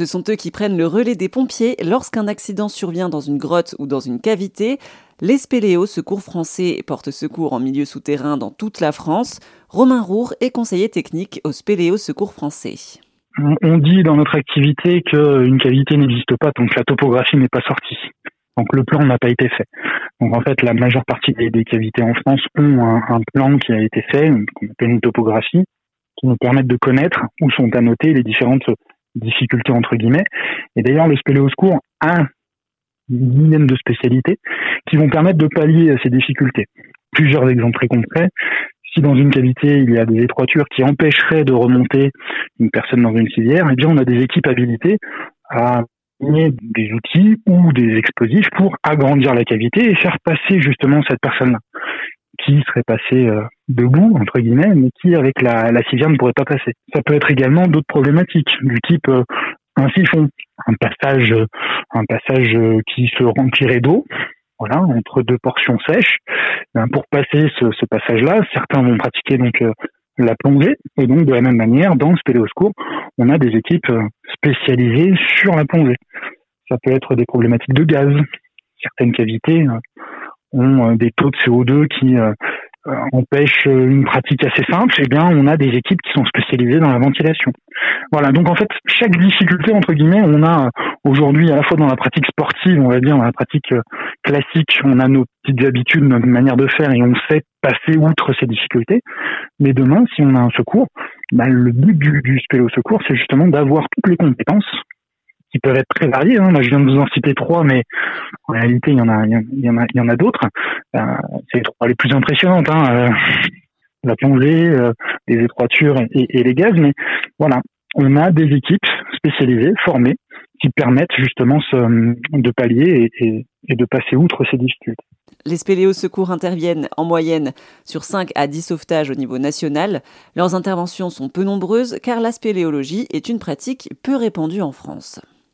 Ce sont eux qui prennent le relais des pompiers lorsqu'un accident survient dans une grotte ou dans une cavité. Les Spéléos Secours français portent secours en milieu souterrain dans toute la France. Romain Roure est conseiller technique au Spéléo Secours français. On dit dans notre activité qu'une cavité n'existe pas que la topographie n'est pas sortie. Donc le plan n'a pas été fait. Donc en fait, la majeure partie des, cavités en France ont un, plan qui a été fait, qu'on appelle une topographie, qui nous permettent de connaître où sont annotées les différentes difficultés entre guillemets. Et d'ailleurs, le spéléoscours a une dizaine de spécialités qui vont permettre de pallier ces difficultés. Plusieurs exemples très concrets. Si dans une cavité il y a des étroitures qui empêcheraient de remonter une personne dans une civière, eh bien on a des équipes habilitées à des outils ou des explosifs pour agrandir la cavité et faire passer justement cette personne-là qui serait passée euh, debout entre guillemets mais qui avec la, la civière ne pourrait pas passer. Ça peut être également d'autres problématiques du type euh, un siphon, un passage un passage euh, qui se remplirait d'eau voilà, entre deux portions sèches. Ben, pour passer ce, ce passage-là, certains vont pratiquer donc la plongée. Et donc, de la même manière, dans le spéléoscope, on a des équipes euh, spécialisées sur la plongée. Ça peut être des problématiques de gaz. Certaines cavités euh, ont euh, des taux de CO2 qui euh, euh, une pratique assez simple, eh bien, on a des équipes qui sont spécialisées dans la ventilation. Voilà. Donc, en fait, chaque difficulté, entre guillemets, on a aujourd'hui, à la fois dans la pratique sportive, on va dire, dans la pratique classique, on a nos petites habitudes, notre manière de faire et on sait passer outre ces difficultés. Mais demain, si on a un secours, bah, le but du, du spélo secours, c'est justement d'avoir toutes les compétences qui peuvent être très variés. Hein. Je viens de vous en citer trois, mais en réalité, il y en a, il y en a, d'autres. Euh, c'est les trois les plus impressionnantes. Hein. Euh, la plongée, euh, les étroitures et, les gaz. Mais voilà, on a des équipes spécialisées, formées, qui permettent justement de pallier et, et, de passer outre ces difficultés. Les spéléos secours interviennent en moyenne sur 5 à 10 sauvetages au niveau national. Leurs interventions sont peu nombreuses car la spéléologie est une pratique peu répandue en France.